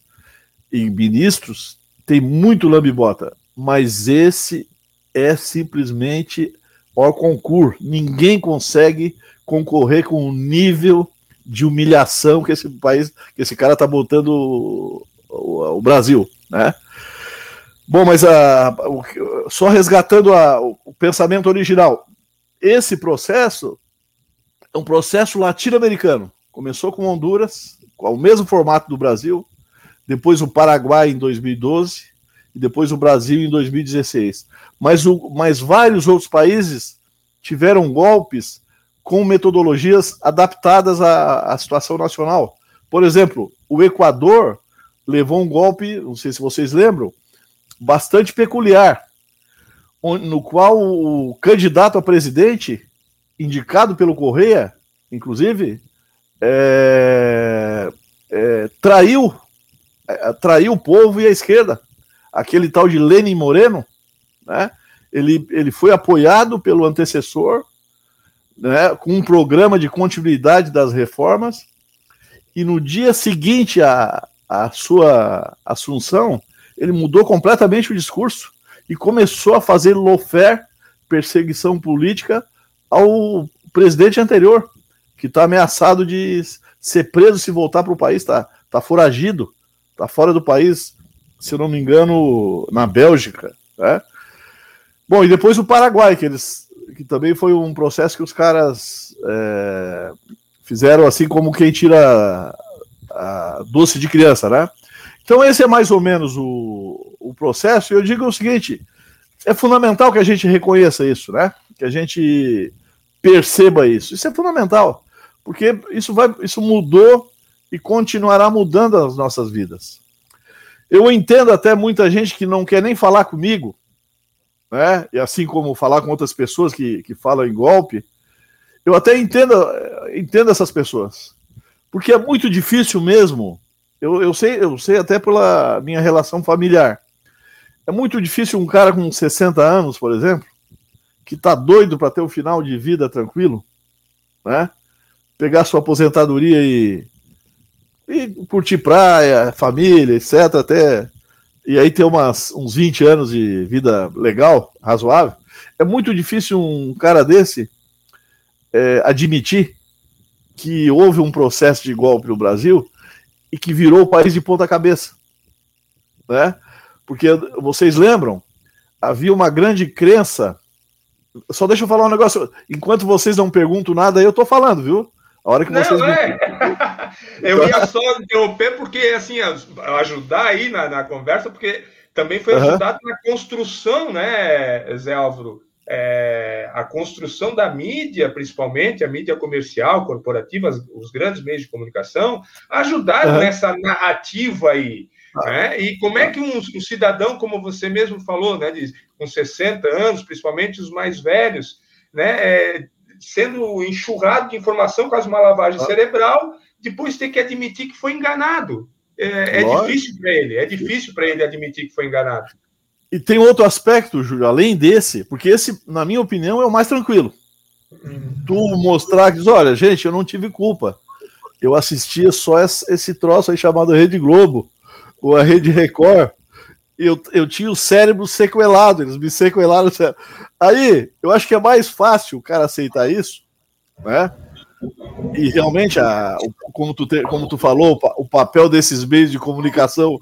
e ministros, tem muito lambibota. Mas esse é simplesmente o concurso. Ninguém consegue concorrer com o nível de humilhação que esse país, que esse cara tá botando o, o, o Brasil, né? Bom, mas a, a, só resgatando a, o pensamento original, esse processo é um processo latino-americano. Começou com Honduras, com o mesmo formato do Brasil, depois o Paraguai em 2012 e depois o Brasil em 2016. Mas, o, mas vários outros países tiveram golpes com metodologias adaptadas à, à situação nacional. Por exemplo, o Equador levou um golpe, não sei se vocês lembram, bastante peculiar, no qual o candidato a presidente, indicado pelo Correia, inclusive, é, é, traiu, é, traiu o povo e a esquerda. Aquele tal de Lenin Moreno, né? ele, ele foi apoiado pelo antecessor, né, com um programa de continuidade das reformas, e no dia seguinte à, à sua assunção, ele mudou completamente o discurso e começou a fazer lofer, perseguição política, ao presidente anterior, que está ameaçado de ser preso se voltar para o país, está tá foragido, está fora do país, se não me engano, na Bélgica. Né? Bom, e depois o Paraguai, que eles que também foi um processo que os caras é, fizeram assim como quem tira a, a doce de criança, né? Então, esse é mais ou menos o, o processo. Eu digo o seguinte: é fundamental que a gente reconheça isso, né? Que a gente perceba isso. Isso é fundamental, porque isso, vai, isso mudou e continuará mudando as nossas vidas. Eu entendo até muita gente que não quer nem falar comigo, né? E assim como falar com outras pessoas que, que falam em golpe, eu até entendo, entendo essas pessoas. Porque é muito difícil mesmo. Eu, eu, sei, eu sei até pela minha relação familiar. É muito difícil um cara com 60 anos, por exemplo, que tá doido para ter um final de vida tranquilo, né? Pegar sua aposentadoria e, e curtir praia, família, etc. Até e aí ter umas, uns 20 anos de vida legal, razoável. É muito difícil um cara desse é, admitir que houve um processo de golpe no Brasil e que virou o país de ponta cabeça, né? Porque vocês lembram, havia uma grande crença. Só deixa eu falar um negócio. Enquanto vocês não perguntam nada, eu tô falando, viu? A hora que não, vocês. É. eu ia só interromper, porque, assim, ajudar aí na, na conversa, porque também foi ajudado uhum. na construção, né, Zé Álvaro? É, a construção da mídia, principalmente a mídia comercial, corporativa, os grandes meios de comunicação, ajudaram uhum. nessa narrativa aí. Né? E como é que um, um, cidadão, como você mesmo falou, né, com 60 anos, principalmente os mais velhos, né, é, sendo enxurrado de informação, quase uma lavagem ah. cerebral, depois ter que admitir que foi enganado. É, é difícil para ele, é difícil para ele admitir que foi enganado. E tem outro aspecto, Júlio, além desse, porque esse, na minha opinião, é o mais tranquilo. Hum. Tu mostrar que, olha, gente, eu não tive culpa. Eu assistia só esse troço aí chamado Rede Globo a Rede Record, eu, eu tinha o cérebro sequelado, eles me sequelaram. Aí, eu acho que é mais fácil o cara aceitar isso, né? E realmente, a, como, tu te, como tu falou, o papel desses meios de comunicação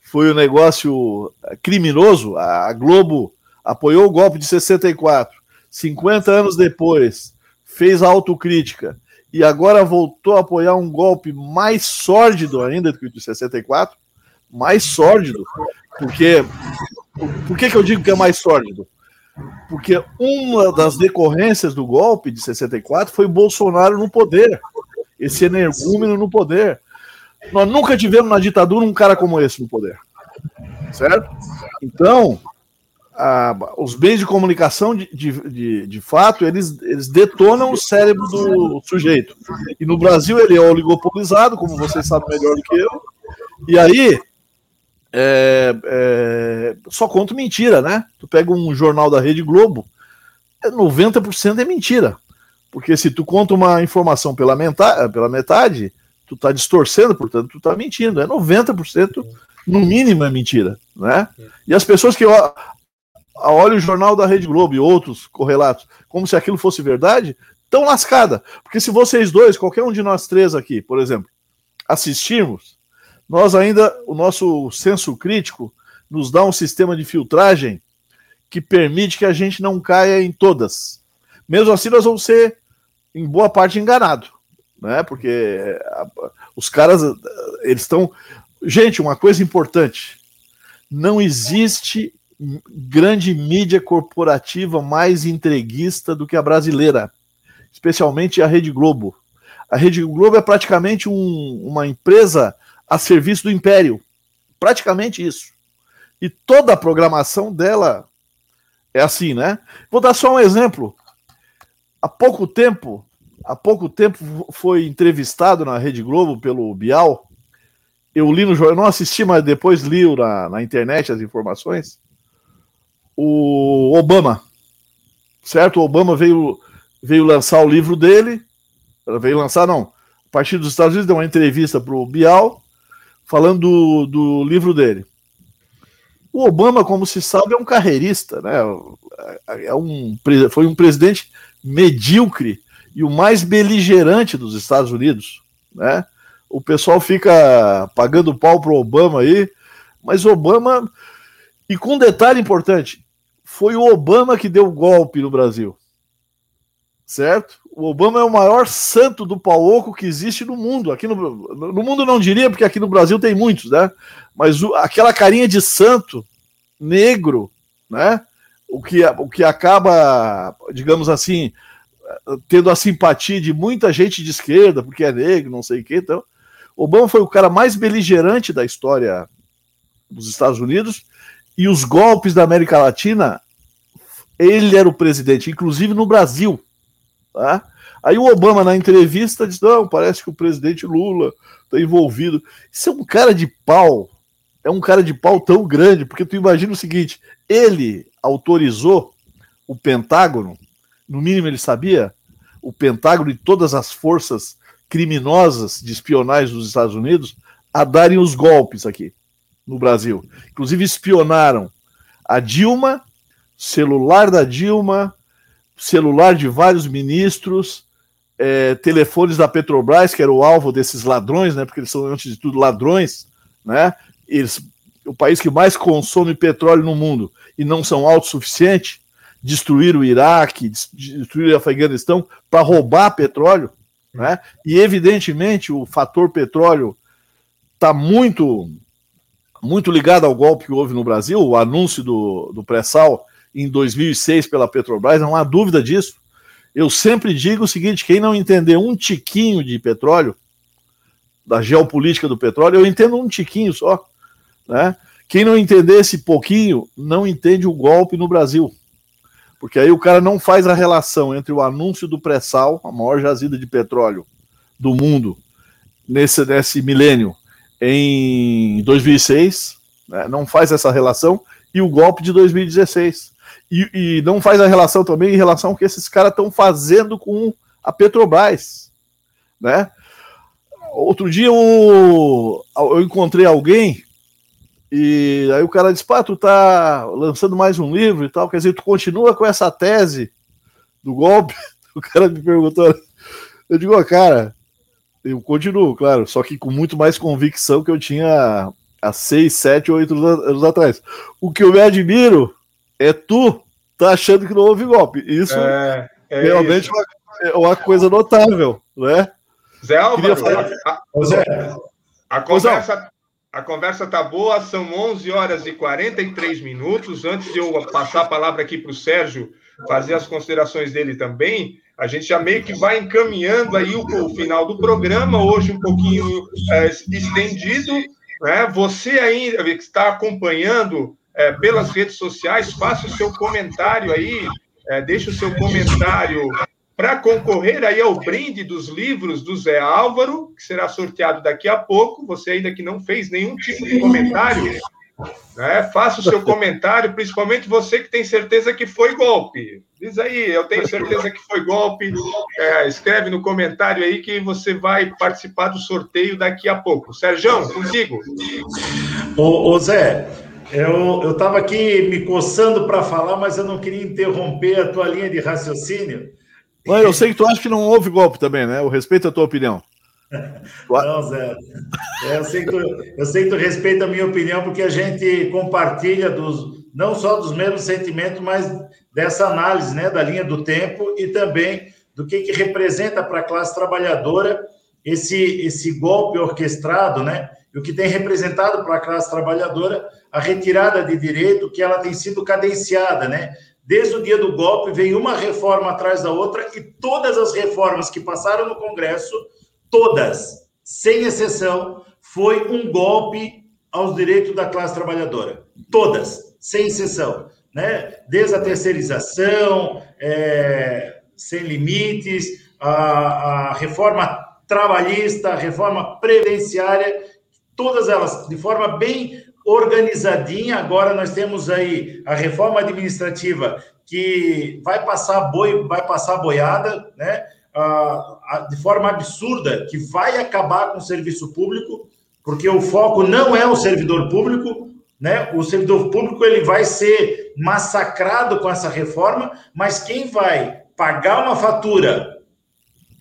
foi um negócio criminoso. A Globo apoiou o golpe de 64, 50 anos depois, fez a autocrítica e agora voltou a apoiar um golpe mais sórdido ainda do que o de 64 mais sórdido. Porque. Por que, que eu digo que é mais sórdido? Porque uma das decorrências do golpe de 64 foi Bolsonaro no poder. Esse energúmeno no poder. Nós nunca tivemos na ditadura um cara como esse no poder. Certo? Então, a, os meios de comunicação, de, de, de, fato, eles, eles detonam o cérebro do sujeito. E no Brasil ele é oligopolizado, como vocês sabem melhor do que eu. E aí, é, é, só conta mentira, né? Tu pega um jornal da Rede Globo, 90% é mentira. Porque se tu conta uma informação pela, metade, pela metade, tu tá distorcendo, portanto, tu tá mentindo. É 90%, no mínimo, é mentira, né? E as pessoas que olham o jornal da Rede Globo e outros correlatos como se aquilo fosse verdade, tão lascada. Porque se vocês dois, qualquer um de nós três aqui, por exemplo, assistirmos nós ainda, o nosso senso crítico nos dá um sistema de filtragem que permite que a gente não caia em todas. Mesmo assim, nós vamos ser, em boa parte, enganados, né? Porque os caras, eles estão. Gente, uma coisa importante: não existe grande mídia corporativa mais entreguista do que a brasileira, especialmente a Rede Globo. A Rede Globo é praticamente um, uma empresa a serviço do Império. Praticamente isso. E toda a programação dela é assim, né? Vou dar só um exemplo. Há pouco tempo, há pouco tempo foi entrevistado na Rede Globo pelo Bial. Eu li no jornal, não assisti, mas depois li na, na internet as informações. O Obama, certo? O Obama veio, veio lançar o livro dele. Veio lançar, não. A partir dos Estados Unidos deu uma entrevista para o Bial falando do, do livro dele. O Obama, como se sabe, é um carreirista, né? É um, foi um presidente medíocre e o mais beligerante dos Estados Unidos, né? O pessoal fica pagando pau pro Obama aí, mas Obama e com um detalhe importante, foi o Obama que deu o golpe no Brasil. Certo? O Obama é o maior santo do pau oco que existe no mundo. Aqui no, no mundo não diria, porque aqui no Brasil tem muitos, né? Mas o, aquela carinha de santo negro, né? O que, o que acaba, digamos assim, tendo a simpatia de muita gente de esquerda, porque é negro, não sei o quê. Então, Obama foi o cara mais beligerante da história dos Estados Unidos e os golpes da América Latina, ele era o presidente, inclusive no Brasil. Tá? Aí o Obama, na entrevista, diz: não, parece que o presidente Lula está envolvido. Isso é um cara de pau. É um cara de pau tão grande, porque tu imagina o seguinte: ele autorizou o Pentágono, no mínimo ele sabia, o Pentágono e todas as forças criminosas de espionagem dos Estados Unidos a darem os golpes aqui no Brasil. Inclusive espionaram a Dilma, celular da Dilma, celular de vários ministros, é, telefones da Petrobras, que era o alvo desses ladrões, né? Porque eles são, antes de tudo, ladrões, né? Eles, o país que mais consome petróleo no mundo e não são autossuficientes, destruíram o Iraque, destruíram o Afeganistão para roubar petróleo, né? E evidentemente o fator petróleo está muito muito ligado ao golpe que houve no Brasil, o anúncio do, do pré-sal em 2006 pela Petrobras, não há dúvida disso. Eu sempre digo o seguinte: quem não entender um tiquinho de petróleo, da geopolítica do petróleo, eu entendo um tiquinho só. Né? Quem não entender esse pouquinho, não entende o golpe no Brasil. Porque aí o cara não faz a relação entre o anúncio do pré-sal, a maior jazida de petróleo do mundo, nesse, nesse milênio, em 2006, né? não faz essa relação, e o golpe de 2016. E, e não faz a relação também em relação ao que esses caras estão fazendo com a Petrobras. Né? Outro dia eu, eu encontrei alguém e aí o cara disse, pá, tu tá lançando mais um livro e tal, quer dizer, tu continua com essa tese do golpe? O cara me perguntou, eu digo, oh, cara, eu continuo, claro, só que com muito mais convicção que eu tinha há seis, sete, oito anos atrás. O que eu me admiro é tu tá achando que não houve golpe. Isso é, é realmente isso. é uma coisa notável, né? Zé Álvaro, falar... a, a, a, conversa, a conversa tá boa, são 11 horas e 43 minutos. Antes de eu passar a palavra aqui para o Sérgio fazer as considerações dele também, a gente já meio que vai encaminhando aí o, o final do programa, hoje um pouquinho é, estendido, né? Você ainda que está acompanhando é, pelas redes sociais, faça o seu comentário aí, é, deixe o seu comentário para concorrer aí ao brinde dos livros do Zé Álvaro, que será sorteado daqui a pouco. Você ainda que não fez nenhum tipo de comentário, né? Faça o seu comentário, principalmente você que tem certeza que foi golpe. Diz aí, eu tenho certeza que foi golpe. É, escreve no comentário aí que você vai participar do sorteio daqui a pouco. Sérgio, contigo. Ô, ô Zé, eu estava aqui me coçando para falar, mas eu não queria interromper a tua linha de raciocínio. Mas eu sei que tu acha que não houve golpe também, né? Eu respeito a tua opinião. Não, Zé. É, eu, sei que tu, eu sei que tu respeita a minha opinião, porque a gente compartilha dos, não só dos mesmos sentimentos, mas dessa análise né, da linha do tempo e também do que, que representa para a classe trabalhadora esse, esse golpe orquestrado, né? E o que tem representado para a classe trabalhadora a retirada de direito que ela tem sido cadenciada, né? Desde o dia do golpe, veio uma reforma atrás da outra e todas as reformas que passaram no Congresso todas, sem exceção, foi um golpe aos direitos da classe trabalhadora. Todas, sem exceção. Né? Desde a terceirização, é, sem limites, a, a reforma trabalhista, a reforma previdenciária, todas elas de forma bem organizadinha. Agora nós temos aí a reforma administrativa que vai passar boi, vai passar boiada, né? de forma absurda que vai acabar com o serviço público, porque o foco não é o servidor público, né? O servidor público ele vai ser massacrado com essa reforma, mas quem vai pagar uma fatura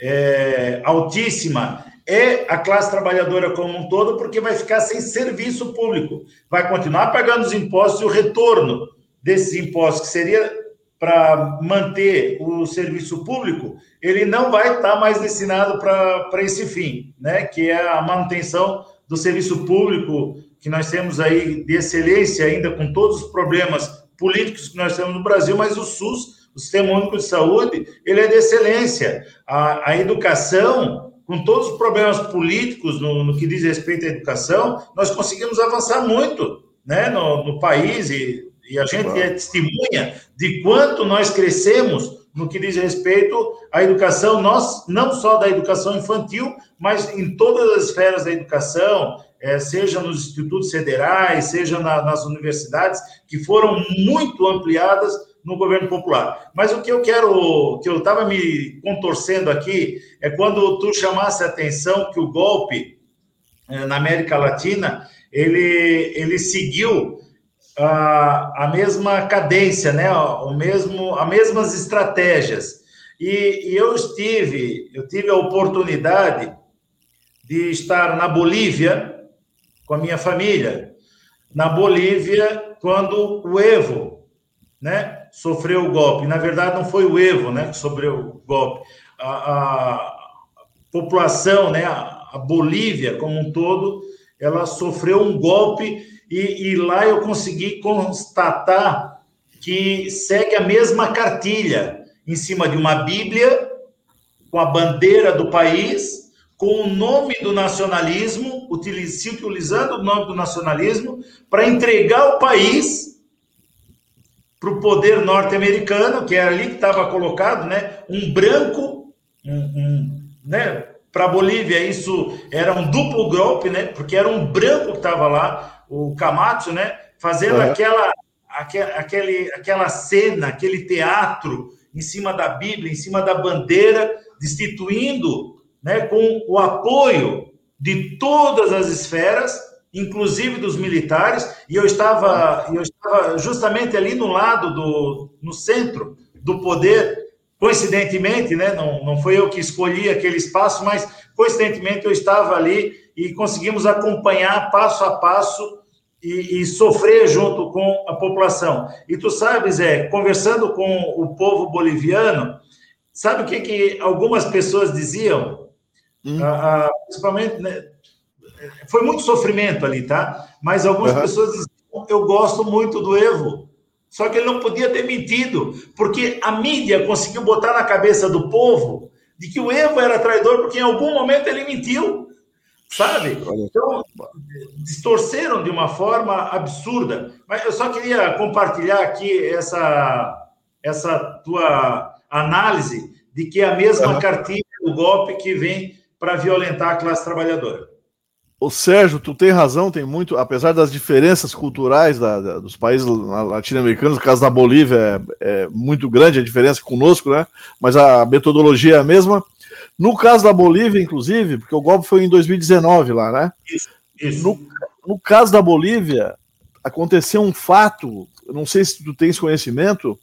é, altíssima é a classe trabalhadora como um todo, porque vai ficar sem serviço público, vai continuar pagando os impostos e o retorno desses impostos, que seria para manter o serviço público, ele não vai estar tá mais destinado para esse fim, né? que é a manutenção do serviço público que nós temos aí de excelência, ainda com todos os problemas políticos que nós temos no Brasil, mas o SUS, o Sistema Único de Saúde, ele é de excelência. A, a educação, com todos os problemas políticos no, no, que diz respeito à educação, nós conseguimos avançar muito né, no, no país e e a gente é testemunha de quanto nós crescemos no que diz respeito à educação, nós, não só da educação infantil, mas em todas as esferas da educação, é, seja nos institutos federais, seja na, nas universidades, que foram muito ampliadas no governo popular. Mas o que eu quero, que eu estava me contorcendo aqui, é quando tu chamasse a atenção que o golpe é, na América Latina, ele, ele seguiu a, a mesma cadência, né? o mesmo, as mesmas estratégias. E, e eu estive, eu tive a oportunidade de estar na Bolívia com a minha família. Na Bolívia, quando o Evo, né, sofreu o golpe. Na verdade, não foi o Evo, né, que sofreu o golpe. A, a população, né, a, a Bolívia como um todo, ela sofreu um golpe e, e lá eu consegui constatar que segue a mesma cartilha em cima de uma Bíblia com a bandeira do país, com o nome do nacionalismo, utilizando o nome do nacionalismo para entregar o país para o poder norte-americano, que era ali que estava colocado, né? Um branco, um, um né? Para a Bolívia isso era um duplo golpe, né? Porque era um branco que estava lá, o Camacho, né? Fazendo uhum. aquela, aquele, aquela cena, aquele teatro em cima da Bíblia, em cima da bandeira, destituindo, né, com o apoio de todas as esferas, inclusive dos militares, e eu estava, eu estava justamente ali no lado do, no centro do poder, coincidentemente, né, não, não foi eu que escolhi aquele espaço, mas coincidentemente eu estava ali e conseguimos acompanhar passo a passo e, e, sofrer junto com a população. E tu sabes, é, conversando com o povo boliviano, sabe o que, que algumas pessoas diziam? Hum. Ah, principalmente, né, foi muito sofrimento ali, tá? Mas algumas uhum. pessoas diziam, eu gosto muito do Evo. Só que ele não podia ter mentido, porque a mídia conseguiu botar na cabeça do povo de que o Evo era traidor, porque em algum momento ele mentiu sabe? Então, distorceram de uma forma absurda. Mas eu só queria compartilhar aqui essa, essa tua análise de que é a mesma uhum. cartilha do golpe que vem para violentar a classe trabalhadora. O Sérgio, tu tem razão, tem muito, apesar das diferenças culturais da, da, dos países latino-americanos, no caso da Bolívia é, é, muito grande a diferença conosco, né? Mas a metodologia é a mesma. No caso da Bolívia, inclusive, porque o golpe foi em 2019 lá, né? Isso, isso. No, no caso da Bolívia, aconteceu um fato, não sei se tu tens conhecimento,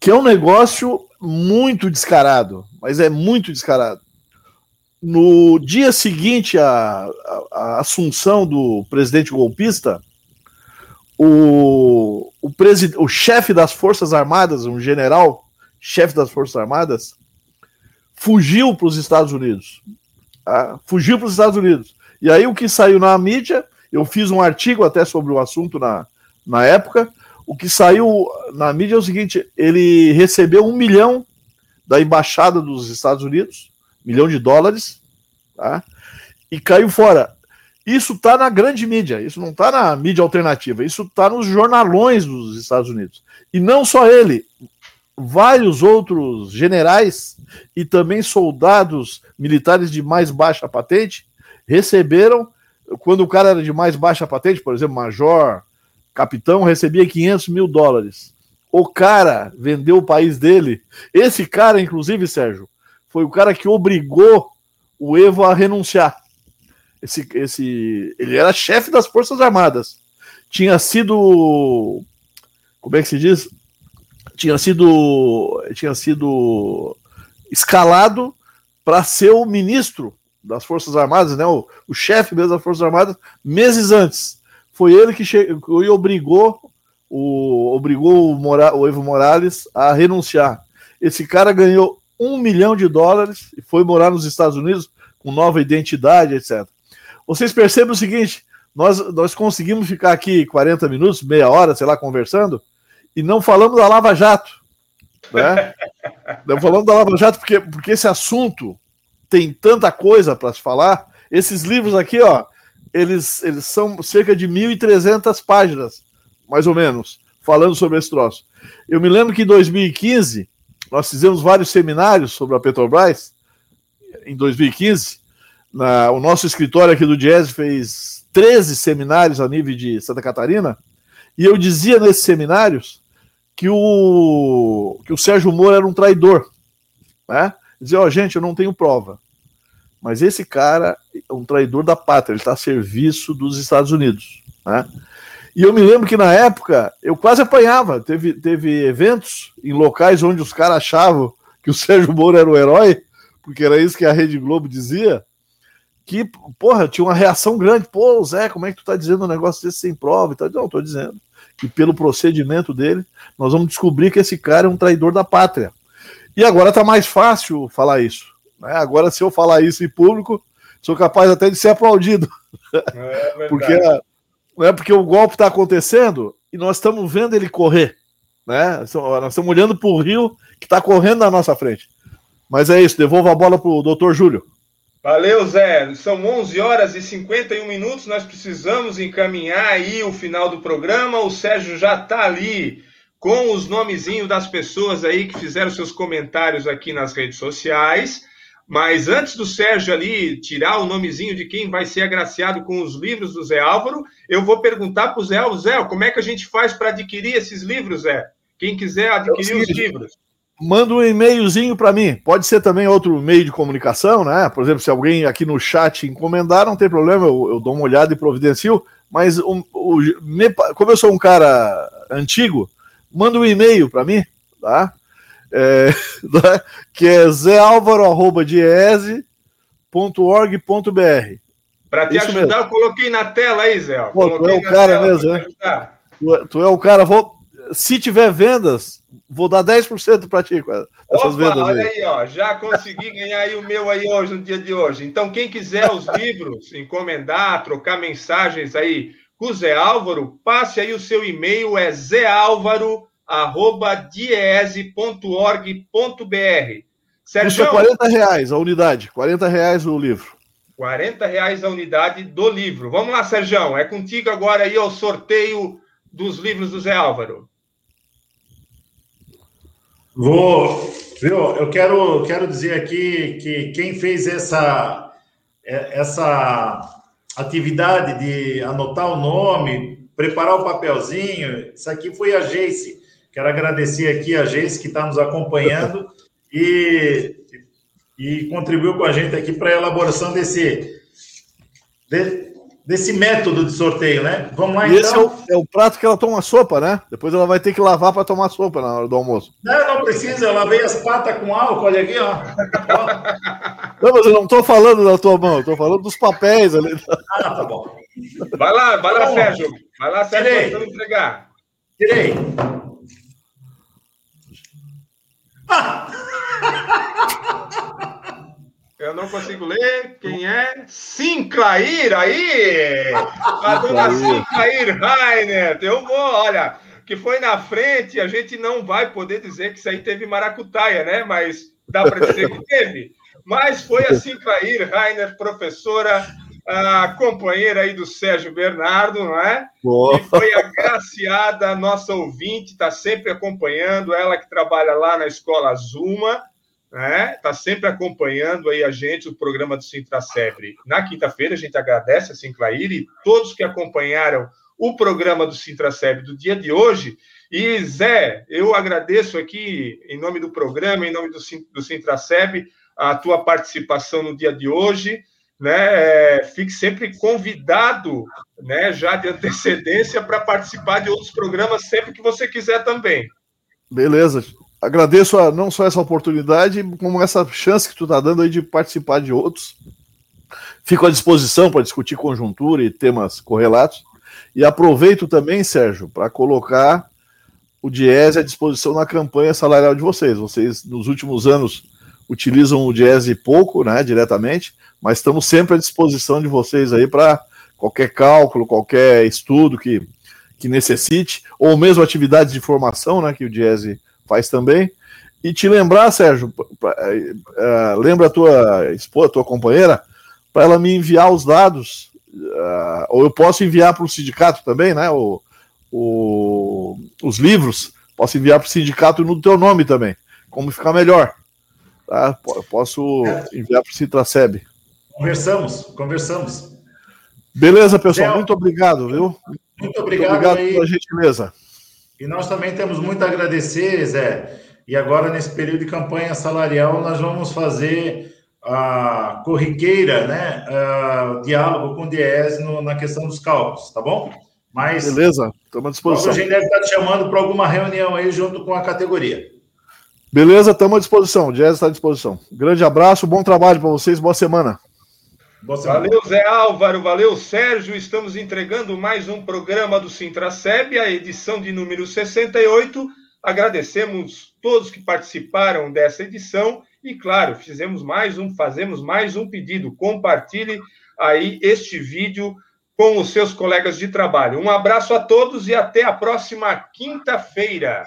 que é um negócio muito descarado, mas é muito descarado. No dia seguinte à, à, assunção do presidente golpista, o, o, o chefe das Forças Armadas, um general, chefe das Forças Armadas, fugiu para os Estados Unidos. Tá? Fugiu para os Estados Unidos. E aí o que saiu na mídia, eu fiz um artigo até sobre o assunto na, na época. O que saiu na mídia é o seguinte: ele recebeu um milhão da embaixada dos Estados Unidos, milhão de dólares, tá? e caiu fora. Isso está na grande mídia, isso não está na mídia alternativa, isso está nos jornalões dos Estados Unidos. E não só ele, vários outros generais e também soldados militares de mais baixa patente receberam, quando o cara era de mais baixa patente, por exemplo, major, capitão, recebia 500 mil dólares. O cara vendeu o país dele. Esse cara, inclusive, Sérgio, foi o cara que obrigou o Evo a renunciar. Esse, esse, ele era chefe das Forças Armadas. Tinha sido. Como é que se diz? tinha sido, tinha sido escalado para ser o ministro das Forças Armadas, né, o, o chefe mesmo das Forças Armadas, meses antes. Foi ele que chegou e obrigou o, obrigou o, Mora, o Evo Morales a renunciar. Esse cara ganhou um milhão de dólares e foi morar nos Estados Unidos com nova identidade, etc. Vocês percebem o seguinte: nós, nós conseguimos ficar aqui 40 minutos, meia hora, sei lá, conversando, e não falamos da Lava Jato. Né? não falamos da Lava Jato porque, porque esse assunto tem tanta coisa para se falar. Esses livros aqui, ó, eles, eles são cerca de 1.300 páginas, mais ou menos, falando sobre esse troço. Eu me lembro que em 2015 nós fizemos vários seminários sobre a Petrobras em 2015. Na, o nosso escritório aqui do Jazz fez 13 seminários a nível de Santa Catarina, e eu dizia nesses seminários que o, que o Sérgio Moro era um traidor. Né? Dizia, ó, oh, gente, eu não tenho prova. Mas esse cara é um traidor da pátria, ele está a serviço dos Estados Unidos. Né? E eu me lembro que na época eu quase apanhava. Teve, teve eventos em locais onde os caras achavam que o Sérgio Moro era o herói, porque era isso que a Rede Globo dizia. Que, porra, tinha uma reação grande. Pô, Zé, como é que tu tá dizendo um negócio desse sem prova? Então, não, tô dizendo que pelo procedimento dele, nós vamos descobrir que esse cara é um traidor da pátria. E agora tá mais fácil falar isso. Né? Agora, se eu falar isso em público, sou capaz até de ser aplaudido. É porque, né, porque o golpe está acontecendo e nós estamos vendo ele correr. Né? Nós estamos olhando para o rio que está correndo na nossa frente. Mas é isso, devolvo a bola para o doutor Júlio. Valeu, Zé. São 11 horas e 51 minutos. Nós precisamos encaminhar aí o final do programa. O Sérgio já está ali com os nomezinhos das pessoas aí que fizeram seus comentários aqui nas redes sociais. Mas antes do Sérgio ali tirar o nomezinho de quem vai ser agraciado com os livros do Zé Álvaro, eu vou perguntar para o Zé Álvaro, Zé, como é que a gente faz para adquirir esses livros, Zé? Quem quiser adquirir os livros. Manda um e-mailzinho para mim. Pode ser também outro meio de comunicação, né? Por exemplo, se alguém aqui no chat encomendar, não tem problema, eu, eu dou uma olhada e providencio. Mas o, o, como eu sou um cara antigo, manda um e-mail para mim, tá? É, né, que é zealvaro.diese.org.br. Para te Isso ajudar, mesmo. eu coloquei na tela aí, Zé. Pô, tu é o cara mesmo, né? Tu, é, tu, é o cara. Vou, se tiver vendas, vou dar 10% para ti essas vendas. Olha aí. aí, ó, já consegui ganhar aí o meu aí hoje, no dia de hoje. Então, quem quiser os livros, encomendar, trocar mensagens aí com o Zé Álvaro, passe aí o seu e-mail, é zealvaro.com arroba diese.org.br. Custa 40 reais a unidade, 40 reais o livro. 40 reais a unidade do livro. Vamos lá, Sérgio, é contigo agora aí o sorteio dos livros do Zé Álvaro. Vou, viu? Eu quero, quero dizer aqui que quem fez essa, é, essa atividade de anotar o nome, preparar o papelzinho, isso aqui foi a Geice. Quero agradecer aqui a Geis que está nos acompanhando e, e contribuiu com a gente aqui para a elaboração desse, de, desse método de sorteio, né? Vamos lá, e então. Esse é o, é o, prato que ela toma sopa, né? Depois ela vai ter que lavar para tomar sopa na hora do almoço. Não, não precisa, eu lavei as patas com álcool, olha aqui, ó. Não, mas eu não estou falando da tua mão, estou falando dos papéis ali. Ah, tá bom. Vai lá, vai lá, Sérgio. Vai lá, Sérgio, para entregar. Tirei. Eu não consigo ler. Quem é? Sinclair aí! A dona Sinclair Rainer. Eu vou, olha, que foi na frente, a gente não vai poder dizer que isso aí teve maracutaia, né? Mas dá para dizer que teve. Mas foi a Sinclair Rainer, professora a companheira aí do Sérgio Bernardo, não é? Boa. E foi agraciada, nossa ouvinte, está sempre acompanhando, ela que trabalha lá na escola Zuma, né? Está sempre acompanhando aí a gente, o programa do Sintracebre. Na quinta-feira, a gente agradece a Sinclair e todos que acompanharam o programa do Sintracebre do dia de hoje. E, Zé, eu agradeço aqui, em nome do programa, em nome do, do Sintraceb, a tua participação no dia de hoje né, é, fique sempre convidado, né, já de antecedência para participar de outros programas sempre que você quiser também. Beleza. Agradeço a, não só essa oportunidade, como essa chance que tu está dando aí de participar de outros. Fico à disposição para discutir conjuntura e temas correlatos. E aproveito também, Sérgio, para colocar o Diese à disposição na campanha salarial de vocês. Vocês, nos últimos anos, utilizam o Diese pouco, né, diretamente, mas estamos sempre à disposição de vocês aí para qualquer cálculo, qualquer estudo que, que necessite, ou mesmo atividades de formação, né, que o Diese faz também. E te lembrar, Sérgio, uh, lembra a tua esposa, tua companheira, para ela me enviar os dados, uh, ou eu posso enviar para o sindicato também, né, o, o, os livros, posso enviar para o sindicato no teu nome também, como ficar melhor. Tá? Posso enviar para o Citraceb. Conversamos, conversamos. Beleza, pessoal. Muito obrigado, viu? Muito obrigado, muito obrigado pela gentileza. E nós também temos muito a agradecer, Zé. E agora, nesse período de campanha salarial, nós vamos fazer a corriqueira, né? Uh, diálogo com o DIES no, na questão dos cálculos, tá bom? Mas. Beleza, estamos à disposição. A gente deve estar te chamando para alguma reunião aí junto com a categoria. Beleza, estamos à disposição. O Jazz está à disposição. Grande abraço, bom trabalho para vocês, boa semana. Valeu, Zé Álvaro, valeu, Sérgio. Estamos entregando mais um programa do Sintraceb, a edição de número 68. Agradecemos todos que participaram dessa edição e, claro, fizemos mais um, fazemos mais um pedido. Compartilhe aí este vídeo com os seus colegas de trabalho. Um abraço a todos e até a próxima quinta-feira.